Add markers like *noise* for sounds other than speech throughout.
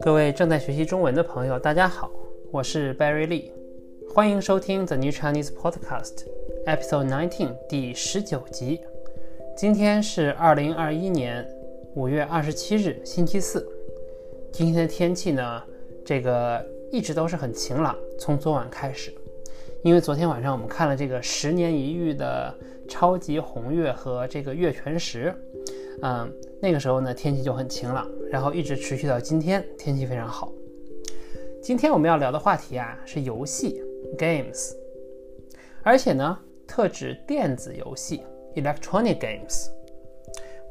各位正在学习中文的朋友，大家好，我是 Barry Lee，欢迎收听 The New Chinese Podcast Episode Nineteen 第十九集。今天是二零二一年五月二十七日，星期四。今天的天气呢，这个一直都是很晴朗，从昨晚开始，因为昨天晚上我们看了这个十年一遇的超级红月和这个月全食，嗯，那个时候呢天气就很晴朗，然后一直持续到今天，天气非常好。今天我们要聊的话题啊是游戏 （games），而且呢特指电子游戏。Electronic games，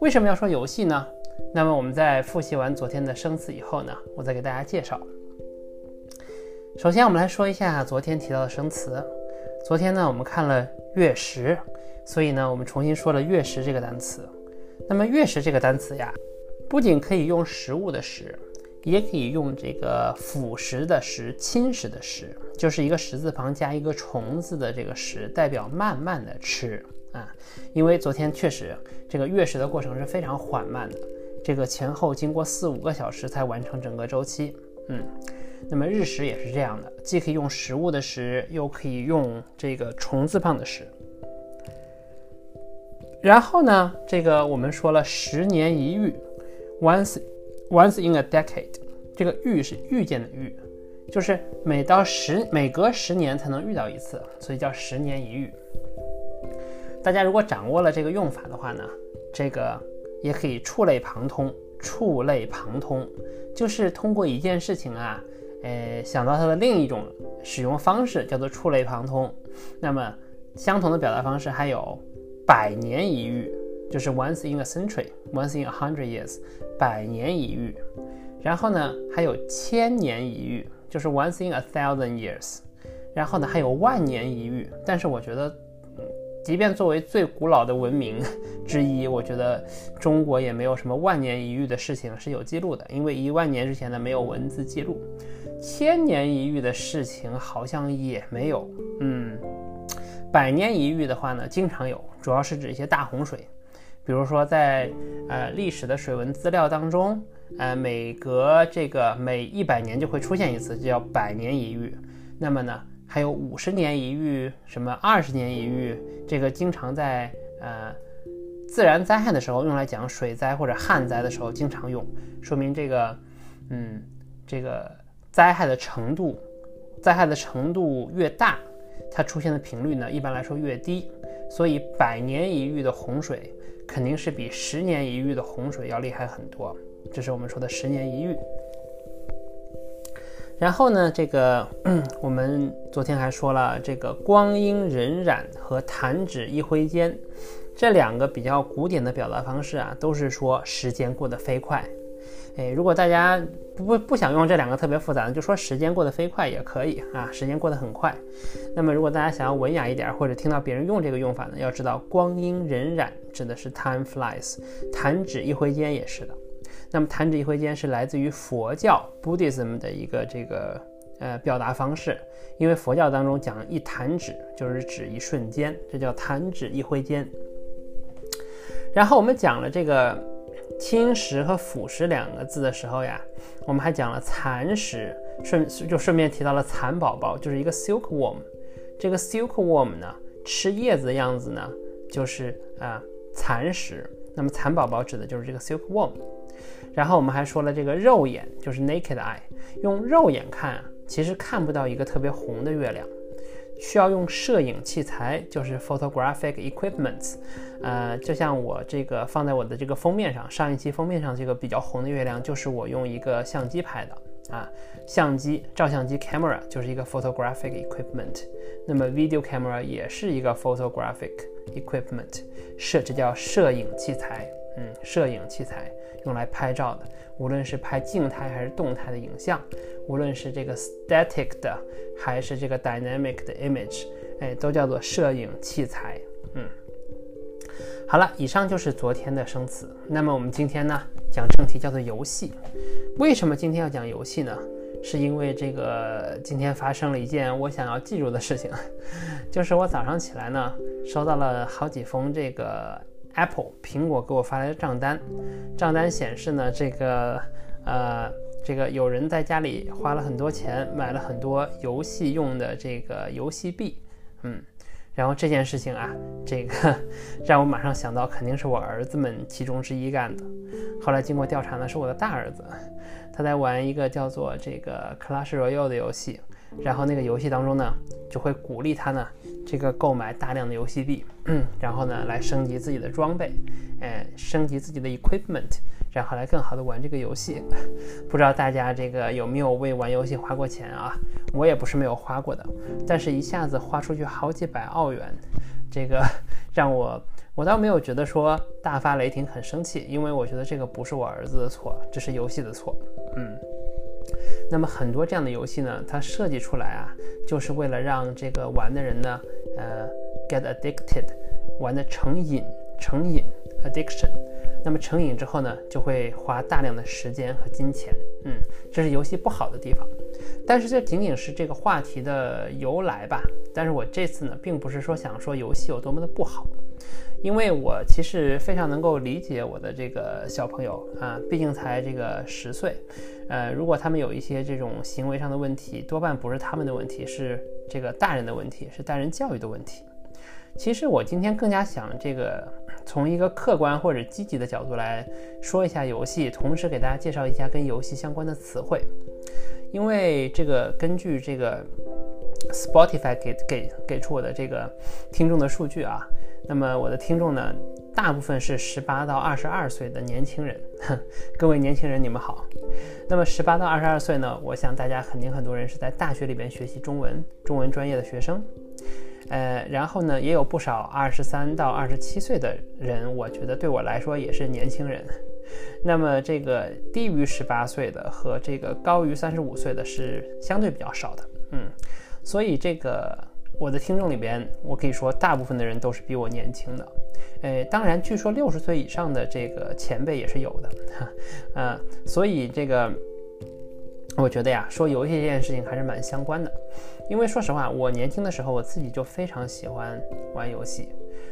为什么要说游戏呢？那么我们在复习完昨天的生词以后呢，我再给大家介绍。首先，我们来说一下昨天提到的生词。昨天呢，我们看了月食，所以呢，我们重新说了月食这个单词。那么月食这个单词呀，不仅可以用食物的食，也可以用这个腐蚀的蚀、侵蚀的蚀，就是一个石字旁加一个虫字的这个食，代表慢慢的吃。啊，因为昨天确实这个月食的过程是非常缓慢的，这个前后经过四五个小时才完成整个周期。嗯，那么日食也是这样的，既可以用食物的食，又可以用这个虫字旁的食。然后呢，这个我们说了十年一遇，once once in a decade，这个遇是遇见的遇，就是每到十每隔十年才能遇到一次，所以叫十年一遇。大家如果掌握了这个用法的话呢，这个也可以触类旁通。触类旁通就是通过一件事情啊，呃，想到它的另一种使用方式，叫做触类旁通。那么相同的表达方式还有百年一遇，就是 once in a century，once in a hundred years，百年一遇。然后呢，还有千年一遇，就是 once in a thousand years。然后呢，还有万年一遇。但是我觉得。即便作为最古老的文明之一，我觉得中国也没有什么万年一遇的事情是有记录的，因为一万年之前呢没有文字记录。千年一遇的事情好像也没有。嗯，百年一遇的话呢，经常有，主要是指一些大洪水，比如说在呃历史的水文资料当中，呃每隔这个每一百年就会出现一次，就叫百年一遇。那么呢？还有五十年一遇，什么二十年一遇，这个经常在呃自然灾害的时候用来讲水灾或者旱灾的时候经常用，说明这个嗯这个灾害的程度，灾害的程度越大，它出现的频率呢一般来说越低，所以百年一遇的洪水肯定是比十年一遇的洪水要厉害很多，这是我们说的十年一遇。然后呢，这个 *clears throat* 我们昨天还说了，这个光阴荏苒和弹指一挥间，这两个比较古典的表达方式啊，都是说时间过得飞快。哎，如果大家不不想用这两个特别复杂的，就说时间过得飞快也可以啊，时间过得很快。那么如果大家想要文雅一点，或者听到别人用这个用法呢，要知道光阴荏苒指的是 time flies，弹指一挥间也是的。那么弹指一挥间是来自于佛教 Buddhism 的一个这个呃表达方式，因为佛教当中讲一弹指就是指一瞬间，这叫弹指一挥间。然后我们讲了这个侵蚀和腐蚀两个字的时候呀，我们还讲了蚕食，顺就顺便提到了蚕宝宝，就是一个 silkworm。这个 silkworm 呢，吃叶子的样子呢，就是啊蚕食。那么蚕宝宝指的就是这个 silkworm。然后我们还说了这个肉眼就是 naked eye，用肉眼看啊，其实看不到一个特别红的月亮，需要用摄影器材，就是 photographic equipments。呃，就像我这个放在我的这个封面上，上一期封面上这个比较红的月亮，就是我用一个相机拍的啊，相机照相机 camera 就是一个 photographic equipment，那么 video camera 也是一个 photographic equipment，摄这叫摄影器材，嗯，摄影器材。用来拍照的，无论是拍静态还是动态的影像，无论是这个 static 的还是这个 dynamic 的 image，哎，都叫做摄影器材。嗯，好了，以上就是昨天的生词。那么我们今天呢，讲正题，叫做游戏。为什么今天要讲游戏呢？是因为这个今天发生了一件我想要记住的事情，*laughs* 就是我早上起来呢，收到了好几封这个。Apple 苹果给我发来的账单，账单显示呢，这个呃，这个有人在家里花了很多钱买了很多游戏用的这个游戏币，嗯，然后这件事情啊，这个让我马上想到肯定是我儿子们其中之一干的。后来经过调查呢，是我的大儿子，他在玩一个叫做这个 Clash Royale 的游戏。然后那个游戏当中呢，就会鼓励他呢，这个购买大量的游戏币，*clears throat* 然后呢来升级自己的装备，哎，升级自己的 equipment，然后来更好的玩这个游戏。*laughs* 不知道大家这个有没有为玩游戏花过钱啊？我也不是没有花过的，但是一下子花出去好几百澳元，这个 *laughs* 让我我倒没有觉得说大发雷霆很生气，因为我觉得这个不是我儿子的错，这是游戏的错，嗯。那么很多这样的游戏呢，它设计出来啊，就是为了让这个玩的人呢，呃，get addicted，玩的成瘾，成瘾，addiction。那么成瘾之后呢，就会花大量的时间和金钱，嗯，这是游戏不好的地方。但是这仅仅是这个话题的由来吧。但是我这次呢，并不是说想说游戏有多么的不好。因为我其实非常能够理解我的这个小朋友啊，毕竟才这个十岁，呃，如果他们有一些这种行为上的问题，多半不是他们的问题，是这个大人的问题，是大人教育的问题。其实我今天更加想这个从一个客观或者积极的角度来说一下游戏，同时给大家介绍一下跟游戏相关的词汇，因为这个根据这个 Spotify 给给给出我的这个听众的数据啊。那么我的听众呢，大部分是十八到二十二岁的年轻人。*laughs* 各位年轻人，你们好。那么十八到二十二岁呢，我想大家肯定很多人是在大学里边学习中文，中文专业的学生。呃，然后呢，也有不少二十三到二十七岁的人，我觉得对我来说也是年轻人。那么这个低于十八岁的和这个高于三十五岁的是相对比较少的。嗯，所以这个。我的听众里边，我可以说大部分的人都是比我年轻的，诶，当然，据说六十岁以上的这个前辈也是有的，哈，啊，所以这个，我觉得呀，说游戏这件事情还是蛮相关的，因为说实话，我年轻的时候我自己就非常喜欢玩游戏，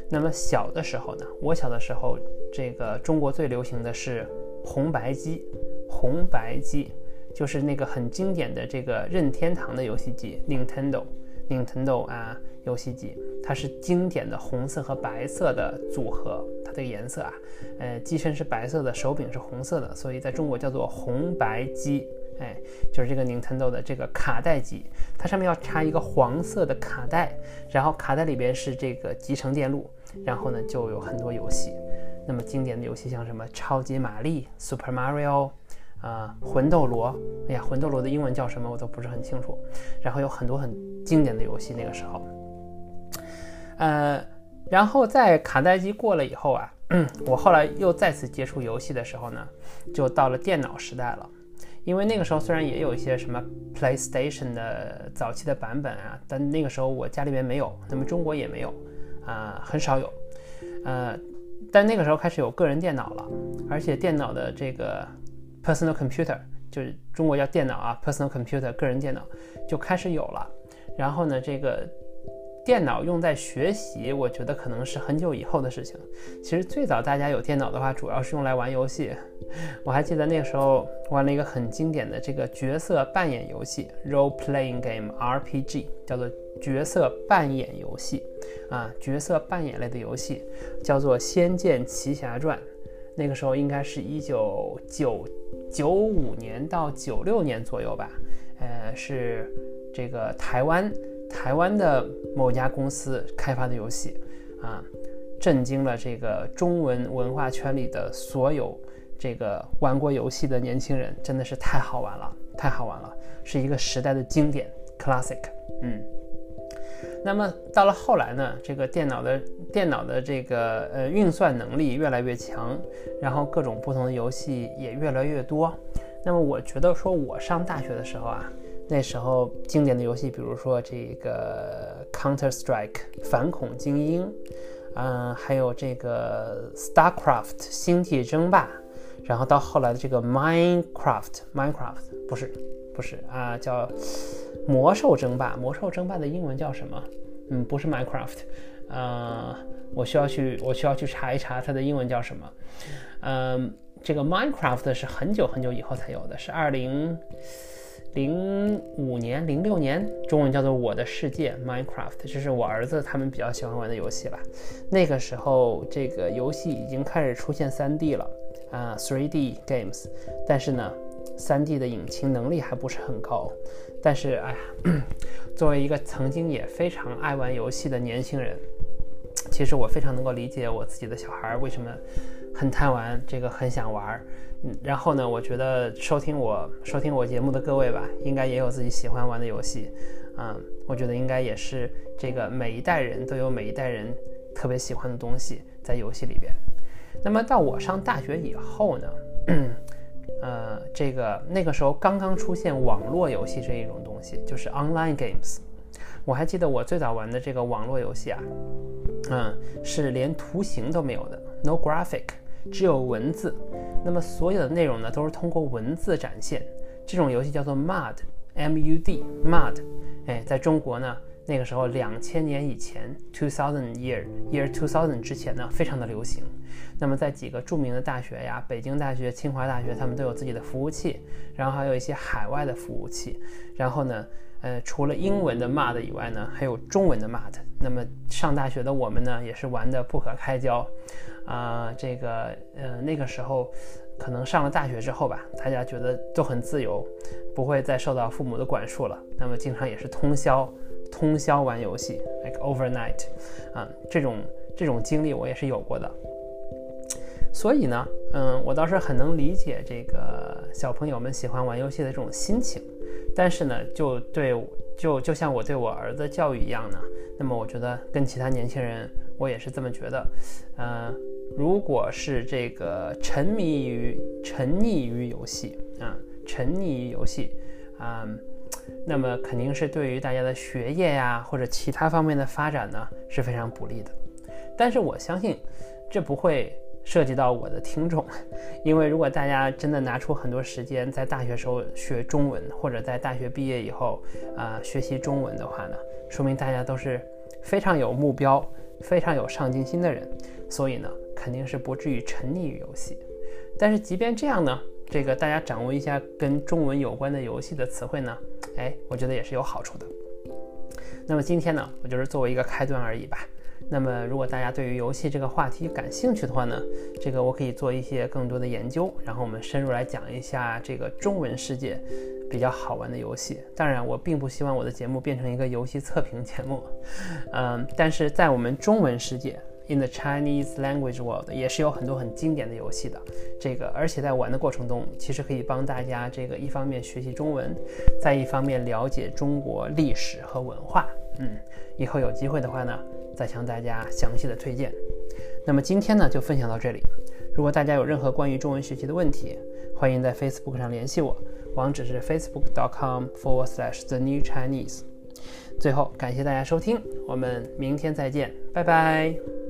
那么小的时候呢，我小的时候，这个中国最流行的是红白机，红白机就是那个很经典的这个任天堂的游戏机，Nintendo。Nintendo 啊，游戏机，它是经典的红色和白色的组合，它的颜色啊，呃，机身是白色的，手柄是红色的，所以在中国叫做红白机。哎，就是这个 Nintendo 的这个卡带机，它上面要插一个黄色的卡带，然后卡带里边是这个集成电路，然后呢就有很多游戏。那么经典的游戏像什么超级玛丽、Super Mario。啊，魂斗罗，哎呀，魂斗罗的英文叫什么我都不是很清楚。然后有很多很经典的游戏，那个时候，呃，然后在卡带机过了以后啊，*clears throat* 我后来又再次接触游戏的时候呢，就到了电脑时代了。因为那个时候虽然也有一些什么 PlayStation 的早期的版本啊，但那个时候我家里面没有，那么中国也没有，啊，很少有。呃，但那个时候开始有个人电脑了，而且电脑的这个。Personal computer 就是中国叫电脑啊，Personal computer 个人电脑就开始有了。然后呢，这个电脑用在学习，我觉得可能是很久以后的事情。其实最早大家有电脑的话，主要是用来玩游戏。*laughs* 我还记得那个时候玩了一个很经典的这个角色扮演游戏，role playing game RPG，叫做角色扮演游戏啊，角色扮演类的游戏叫做《仙剑奇侠传》。那个时候应该是一九九九五年到九六年左右吧，呃，是这个台湾台湾的某家公司开发的游戏啊，震惊了这个中文文化圈里的所有这个玩过游戏的年轻人，真的是太好玩了，太好玩了，是一个时代的经典 classic，嗯。那么到了后来呢，这个电脑的电脑的这个呃运算能力越来越强，然后各种不同的游戏也越来越多。那么我觉得说，我上大学的时候啊，那时候经典的游戏，比如说这个 Counter Strike 反恐精英，嗯，还有这个 Starcraft 星际争霸，然后到后来的这个 Minecraft Minecraft 不是。不是啊，叫魔兽争霸。魔兽争霸的英文叫什么？嗯，不是 Minecraft，呃，我需要去我需要去查一查它的英文叫什么。嗯，这个 Minecraft 是很久很久以后才有的，是二零零五年、零六年，中文叫做《我的世界》Minecraft，这是我儿子他们比较喜欢玩的游戏了。那个时候，这个游戏已经开始出现 3D 了啊，3D games，但是呢，3D 的引擎能力还不是很高。但是，哎呀，*clears throat* 作为一个曾经也非常爱玩游戏的年轻人，其实我非常能够理解我自己的小孩为什么很贪玩，这个很想玩。嗯，然后呢，我觉得收听我收听我节目的各位吧，应该也有自己喜欢玩的游戏。嗯，我觉得应该也是这个每一代人都有每一代人特别喜欢的东西在游戏里边。那么到我上大学以后呢？*clears throat* 呃，这个那个时候刚刚出现网络游戏这一种东西，就是 online games。我还记得我最早玩的这个网络游戏啊，嗯，是连图形都没有的，no graphic，只有文字。那么所有的内容呢，都是通过文字展现。这种游戏叫做 MUD，M-U-D，MUD。哎，在中国呢。那个时候，两千年以前，two thousand year year two thousand 之前呢，非常的流行。那么在几个著名的大学呀，北京大学、清华大学，他们都有自己的服务器，然后还有一些海外的服务器。然后呢，呃，除了英文的 MUD 以外呢，还有中文的 MUD。那么上大学的我们呢，也是玩的不可开交。啊，这个呃，那个时候可能上了大学之后吧，大家觉得都很自由，不会再受到父母的管束了。那么经常也是通宵。通宵玩游戏，like overnight，啊，这种这种经历我也是有过的。所以呢，嗯，我倒是很能理解这个小朋友们喜欢玩游戏的这种心情。但是呢，就对，就就像我对我儿子教育一样呢，那么我觉得跟其他年轻人，我也是这么觉得。呃，如果是这个沉迷于沉溺于游戏啊，沉溺于游戏啊。那么肯定是对于大家的学业呀，或者其他方面的发展呢是非常不利的。但是我相信，这不会涉及到我的听众，因为如果大家真的拿出很多时间在大学时候学中文，或者在大学毕业以后啊学习中文的话呢，说明大家都是非常有目标、非常有上进心的人，所以呢肯定是不至于沉溺于游戏。但是即便这样呢？这个大家掌握一下跟中文有关的游戏的词汇呢，哎，我觉得也是有好处的。那么今天呢，我就是作为一个开端而已吧。那么如果大家对于游戏这个话题感兴趣的话呢，这个我可以做一些更多的研究，然后我们深入来讲一下这个中文世界比较好玩的游戏。当然，我并不希望我的节目变成一个游戏测评节目，嗯，但是在我们中文世界。In the Chinese language world，也是有很多很经典的游戏的。这个，而且在玩的过程中，其实可以帮大家这个一方面学习中文，再一方面了解中国历史和文化。嗯，以后有机会的话呢，再向大家详细的推荐。那么今天呢，就分享到这里。如果大家有任何关于中文学习的问题，欢迎在 Facebook 上联系我，网址是 facebook.com/forward/slash/the new Chinese。最后，感谢大家收听，我们明天再见，拜拜。